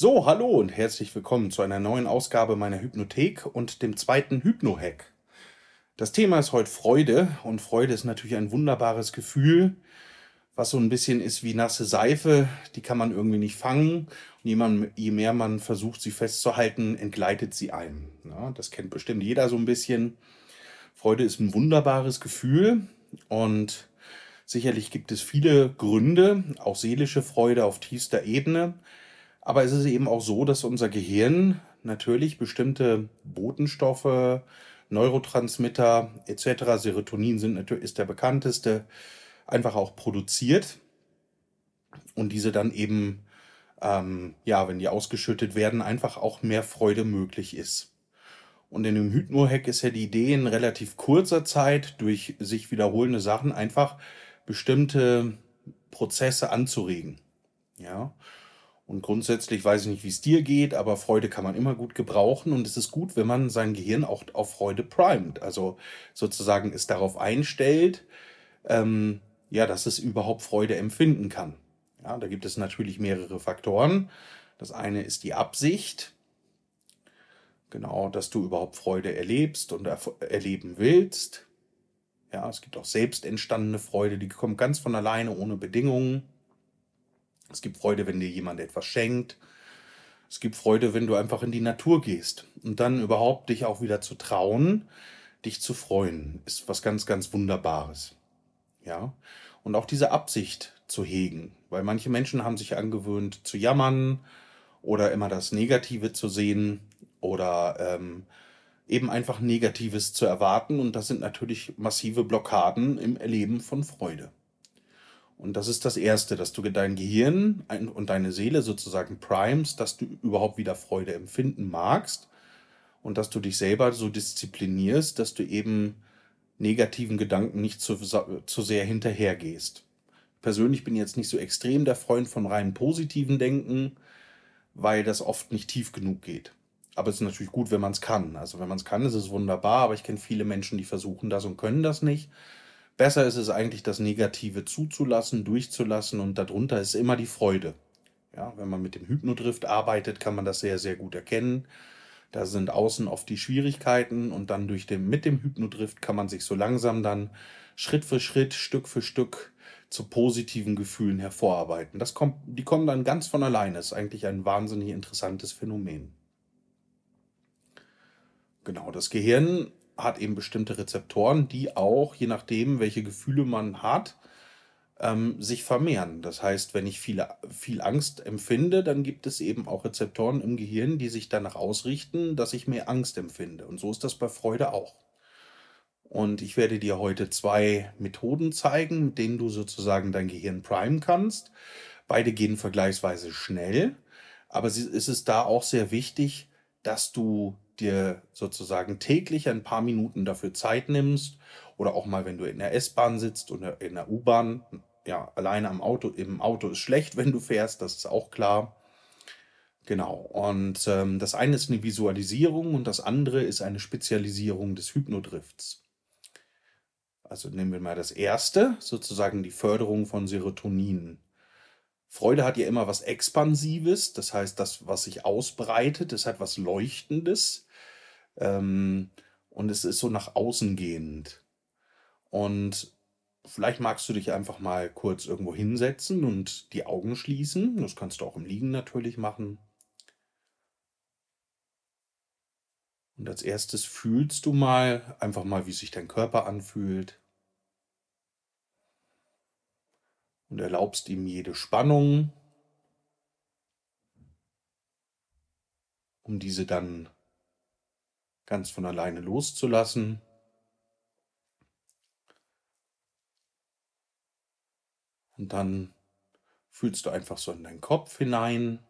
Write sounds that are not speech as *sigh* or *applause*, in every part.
So, hallo und herzlich willkommen zu einer neuen Ausgabe meiner Hypnothek und dem zweiten Hypno-Hack. Das Thema ist heute Freude und Freude ist natürlich ein wunderbares Gefühl, was so ein bisschen ist wie nasse Seife, die kann man irgendwie nicht fangen. Und je, mehr man versucht, sie festzuhalten, entgleitet sie einem. Ja, das kennt bestimmt jeder so ein bisschen. Freude ist ein wunderbares Gefühl und sicherlich gibt es viele Gründe, auch seelische Freude auf tiefster Ebene. Aber es ist eben auch so, dass unser Gehirn natürlich bestimmte Botenstoffe, Neurotransmitter etc., Serotonin sind natürlich, ist der bekannteste, einfach auch produziert und diese dann eben, ähm, ja, wenn die ausgeschüttet werden, einfach auch mehr Freude möglich ist. Und in dem Hypno-Hack ist ja die Idee, in relativ kurzer Zeit durch sich wiederholende Sachen einfach bestimmte Prozesse anzuregen. Ja. Und grundsätzlich weiß ich nicht, wie es dir geht, aber Freude kann man immer gut gebrauchen und es ist gut, wenn man sein Gehirn auch auf Freude primet. Also sozusagen es darauf einstellt, ähm, ja, dass es überhaupt Freude empfinden kann. Ja, da gibt es natürlich mehrere Faktoren. Das eine ist die Absicht. Genau, dass du überhaupt Freude erlebst und erleben willst. Ja, es gibt auch selbst entstandene Freude, die kommt ganz von alleine, ohne Bedingungen. Es gibt Freude, wenn dir jemand etwas schenkt. Es gibt Freude, wenn du einfach in die Natur gehst. Und dann überhaupt dich auch wieder zu trauen, dich zu freuen, ist was ganz, ganz Wunderbares. Ja. Und auch diese Absicht zu hegen. Weil manche Menschen haben sich angewöhnt zu jammern oder immer das Negative zu sehen oder ähm, eben einfach Negatives zu erwarten. Und das sind natürlich massive Blockaden im Erleben von Freude. Und das ist das Erste, dass du dein Gehirn und deine Seele sozusagen primest, dass du überhaupt wieder Freude empfinden magst und dass du dich selber so disziplinierst, dass du eben negativen Gedanken nicht zu, zu sehr hinterhergehst. Persönlich bin ich jetzt nicht so extrem der Freund von rein positiven Denken, weil das oft nicht tief genug geht. Aber es ist natürlich gut, wenn man es kann. Also wenn man es kann, ist es wunderbar, aber ich kenne viele Menschen, die versuchen das und können das nicht. Besser ist es eigentlich, das Negative zuzulassen, durchzulassen und darunter ist immer die Freude. Ja, wenn man mit dem Hypnodrift arbeitet, kann man das sehr, sehr gut erkennen. Da sind außen oft die Schwierigkeiten und dann durch den, mit dem Hypnodrift kann man sich so langsam dann Schritt für Schritt, Stück für Stück zu positiven Gefühlen hervorarbeiten. Das kommt, die kommen dann ganz von alleine. Das ist eigentlich ein wahnsinnig interessantes Phänomen. Genau, das Gehirn hat eben bestimmte Rezeptoren, die auch, je nachdem, welche Gefühle man hat, ähm, sich vermehren. Das heißt, wenn ich viel, viel Angst empfinde, dann gibt es eben auch Rezeptoren im Gehirn, die sich danach ausrichten, dass ich mehr Angst empfinde. Und so ist das bei Freude auch. Und ich werde dir heute zwei Methoden zeigen, mit denen du sozusagen dein Gehirn primen kannst. Beide gehen vergleichsweise schnell, aber es ist da auch sehr wichtig, dass du dir sozusagen täglich ein paar Minuten dafür Zeit nimmst oder auch mal, wenn du in der S-Bahn sitzt oder in der U-Bahn, ja, alleine am Auto, im Auto ist schlecht, *laughs* wenn du fährst, das ist auch klar. Genau. Und ähm, das eine ist eine Visualisierung und das andere ist eine Spezialisierung des Hypnodrifts. Also nehmen wir mal das erste, sozusagen die Förderung von Serotonin. Freude hat ja immer was Expansives, das heißt, das, was sich ausbreitet, das hat was Leuchtendes. Ähm, und es ist so nach außen gehend. Und vielleicht magst du dich einfach mal kurz irgendwo hinsetzen und die Augen schließen. Das kannst du auch im Liegen natürlich machen. Und als erstes fühlst du mal einfach mal, wie sich dein Körper anfühlt. Und erlaubst ihm jede Spannung, um diese dann ganz von alleine loszulassen. Und dann fühlst du einfach so in deinen Kopf hinein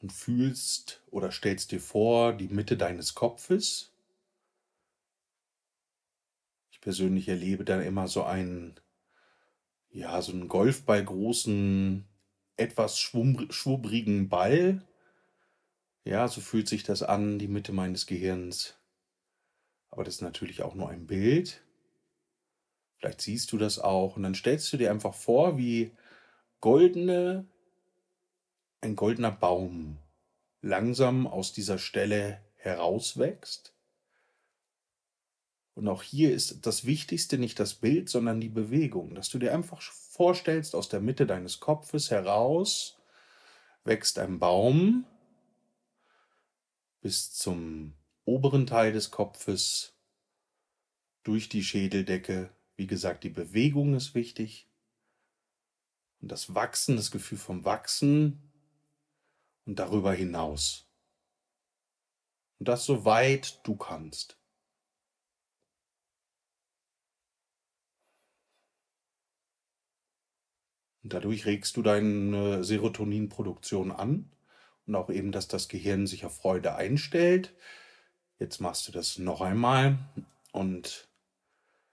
und fühlst oder stellst dir vor die Mitte deines Kopfes. Ich persönlich erlebe dann immer so einen, ja, so einen Golfball großen, etwas schwubbrigen Ball, ja, so fühlt sich das an, die Mitte meines Gehirns. Aber das ist natürlich auch nur ein Bild. Vielleicht siehst du das auch und dann stellst du dir einfach vor, wie goldene ein goldener Baum langsam aus dieser Stelle herauswächst. Und auch hier ist das Wichtigste nicht das Bild, sondern die Bewegung, dass du dir einfach vorstellst, aus der Mitte deines Kopfes heraus wächst ein Baum bis zum oberen Teil des Kopfes durch die Schädeldecke. Wie gesagt, die Bewegung ist wichtig. Und das Wachsen, das Gefühl vom Wachsen und darüber hinaus. Und das so weit du kannst. Und dadurch regst du deine Serotoninproduktion an und auch eben, dass das Gehirn sich auf Freude einstellt. Jetzt machst du das noch einmal und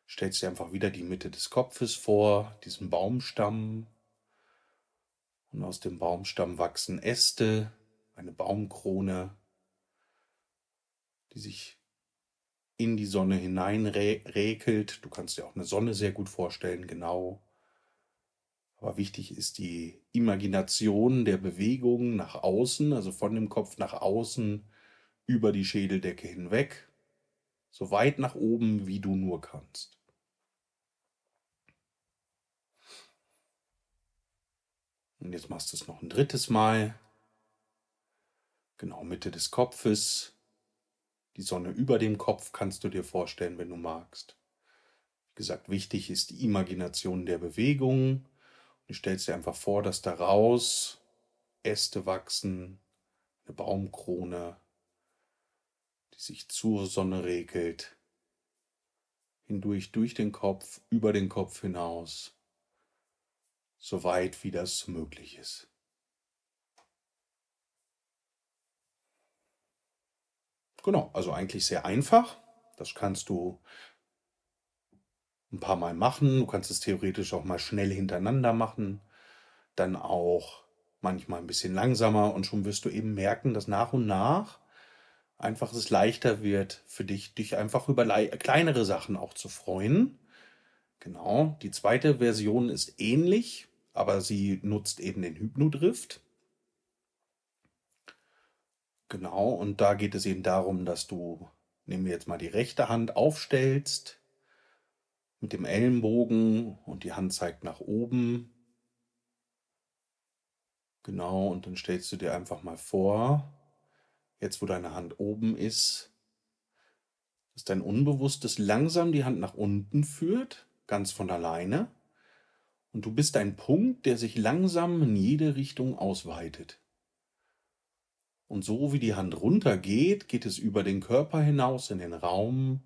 stellst dir einfach wieder die Mitte des Kopfes vor, diesen Baumstamm. Und aus dem Baumstamm wachsen Äste, eine Baumkrone, die sich in die Sonne hineinräkelt. Du kannst dir auch eine Sonne sehr gut vorstellen, genau. Aber wichtig ist die Imagination der Bewegung nach außen, also von dem Kopf nach außen über die Schädeldecke hinweg, so weit nach oben, wie du nur kannst. Und jetzt machst du es noch ein drittes Mal. Genau Mitte des Kopfes. Die Sonne über dem Kopf kannst du dir vorstellen, wenn du magst. Wie gesagt, wichtig ist die Imagination der Bewegung Du stellst dir einfach vor, dass daraus Äste wachsen, eine Baumkrone, die sich zur Sonne regelt, hindurch durch den Kopf, über den Kopf hinaus, so weit wie das möglich ist. Genau, also eigentlich sehr einfach. Das kannst du ein paar Mal machen. Du kannst es theoretisch auch mal schnell hintereinander machen. Dann auch manchmal ein bisschen langsamer und schon wirst du eben merken, dass nach und nach einfach es leichter wird für dich, dich einfach über kleinere Sachen auch zu freuen. Genau. Die zweite Version ist ähnlich, aber sie nutzt eben den Hypnodrift. Genau. Und da geht es eben darum, dass du, nehmen wir jetzt mal die rechte Hand aufstellst, mit dem Ellenbogen und die Hand zeigt nach oben. Genau, und dann stellst du dir einfach mal vor, jetzt wo deine Hand oben ist, dass dein Unbewusstes langsam die Hand nach unten führt, ganz von alleine. Und du bist ein Punkt, der sich langsam in jede Richtung ausweitet. Und so wie die Hand runtergeht, geht es über den Körper hinaus in den Raum,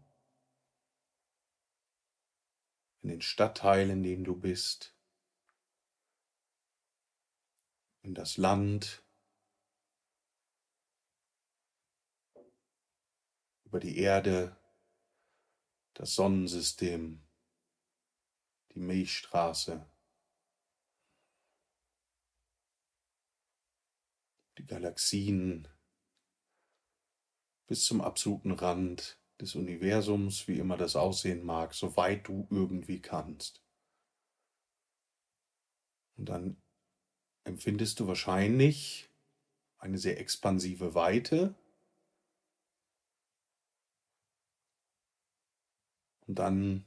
in den Stadtteil, in dem du bist, in das Land, über die Erde, das Sonnensystem, die Milchstraße, die Galaxien bis zum absoluten Rand des Universums, wie immer das aussehen mag, soweit du irgendwie kannst. Und dann empfindest du wahrscheinlich eine sehr expansive Weite. Und dann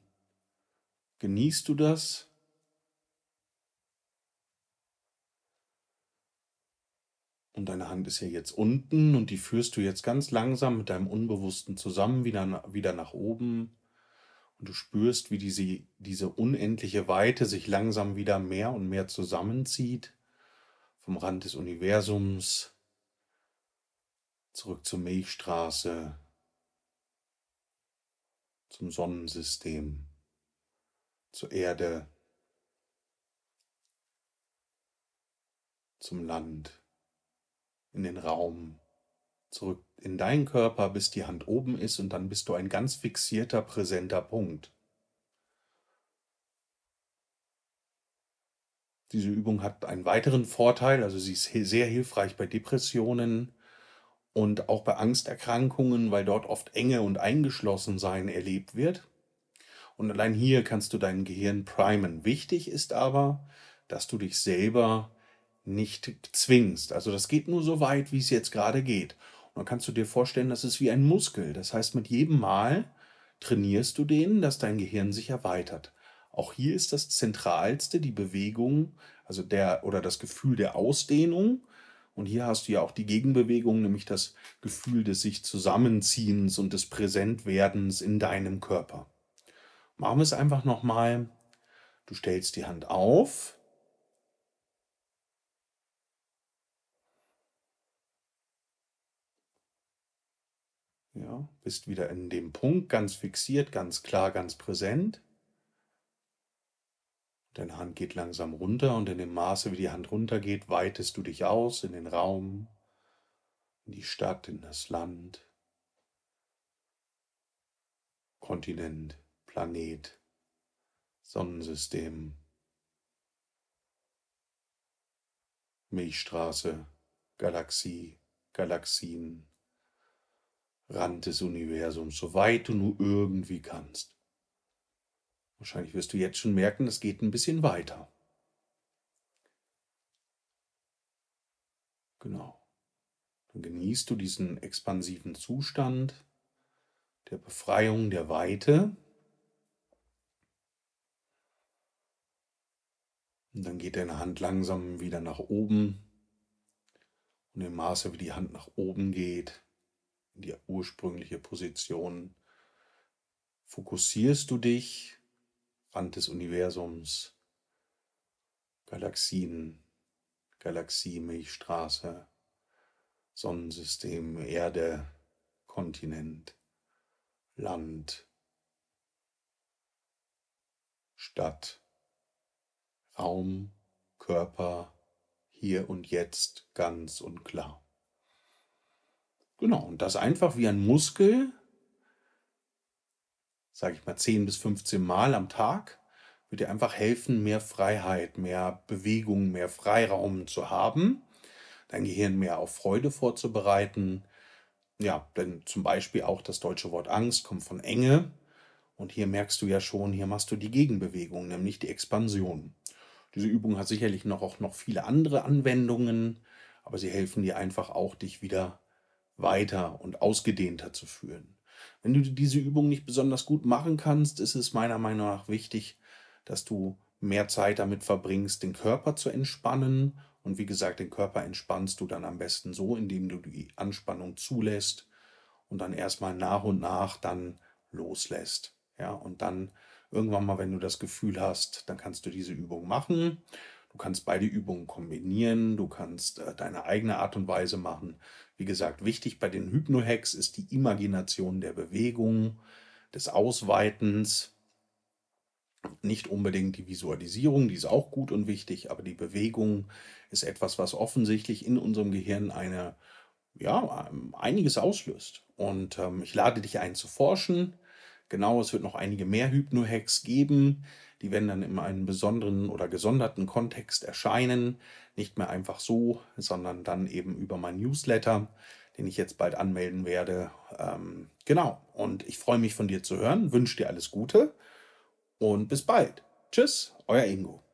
genießt du das Und deine Hand ist ja jetzt unten und die führst du jetzt ganz langsam mit deinem Unbewussten zusammen wieder, wieder nach oben. Und du spürst, wie diese, diese unendliche Weite sich langsam wieder mehr und mehr zusammenzieht. Vom Rand des Universums zurück zur Milchstraße, zum Sonnensystem, zur Erde, zum Land in den Raum, zurück in deinen Körper, bis die Hand oben ist und dann bist du ein ganz fixierter, präsenter Punkt. Diese Übung hat einen weiteren Vorteil, also sie ist sehr hilfreich bei Depressionen und auch bei Angsterkrankungen, weil dort oft Enge und Eingeschlossensein erlebt wird. Und allein hier kannst du dein Gehirn primen. Wichtig ist aber, dass du dich selber nicht zwingst. Also das geht nur so weit, wie es jetzt gerade geht. Und dann kannst du dir vorstellen, das ist wie ein Muskel. Das heißt, mit jedem Mal trainierst du den, dass dein Gehirn sich erweitert. Auch hier ist das Zentralste die Bewegung, also der oder das Gefühl der Ausdehnung. Und hier hast du ja auch die Gegenbewegung, nämlich das Gefühl des sich Zusammenziehens und des Präsentwerdens in deinem Körper. Machen wir es einfach nochmal. Du stellst die Hand auf. Ja, bist wieder in dem Punkt, ganz fixiert, ganz klar, ganz präsent. Deine Hand geht langsam runter und in dem Maße, wie die Hand runtergeht, weitest du dich aus in den Raum, in die Stadt, in das Land, Kontinent, Planet, Sonnensystem, Milchstraße, Galaxie, Galaxien, Rand des Universums, soweit du nur irgendwie kannst. Wahrscheinlich wirst du jetzt schon merken, es geht ein bisschen weiter. Genau. Dann genießt du diesen expansiven Zustand der Befreiung, der Weite. Und dann geht deine Hand langsam wieder nach oben. Und im Maße, wie die Hand nach oben geht, die ursprüngliche Position, fokussierst du dich Rand des Universums, Galaxien, Galaxie, Milchstraße, Sonnensystem, Erde, Kontinent, Land, Stadt, Raum, Körper, hier und jetzt ganz und klar. Genau, und das einfach wie ein Muskel, sage ich mal, 10 bis 15 Mal am Tag, wird dir einfach helfen, mehr Freiheit, mehr Bewegung, mehr Freiraum zu haben, dein Gehirn mehr auf Freude vorzubereiten. Ja, denn zum Beispiel auch das deutsche Wort Angst kommt von Enge. Und hier merkst du ja schon, hier machst du die Gegenbewegung, nämlich die Expansion. Diese Übung hat sicherlich noch auch noch viele andere Anwendungen, aber sie helfen dir einfach auch, dich wieder weiter und ausgedehnter zu fühlen. Wenn du diese Übung nicht besonders gut machen kannst, ist es meiner Meinung nach wichtig, dass du mehr Zeit damit verbringst, den Körper zu entspannen. Und wie gesagt, den Körper entspannst du dann am besten so, indem du die Anspannung zulässt und dann erstmal nach und nach dann loslässt. Ja, und dann irgendwann mal, wenn du das Gefühl hast, dann kannst du diese Übung machen. Du kannst beide Übungen kombinieren, du kannst äh, deine eigene Art und Weise machen. Wie gesagt, wichtig bei den Hypno-Hacks ist die Imagination der Bewegung, des Ausweitens. Nicht unbedingt die Visualisierung, die ist auch gut und wichtig, aber die Bewegung ist etwas, was offensichtlich in unserem Gehirn eine, ja, einiges auslöst. Und ähm, ich lade dich ein zu forschen. Genau, es wird noch einige mehr Hypno-Hacks geben. Die werden dann in einem besonderen oder gesonderten Kontext erscheinen. Nicht mehr einfach so, sondern dann eben über mein Newsletter, den ich jetzt bald anmelden werde. Ähm, genau. Und ich freue mich von dir zu hören, wünsche dir alles Gute und bis bald. Tschüss, euer Ingo.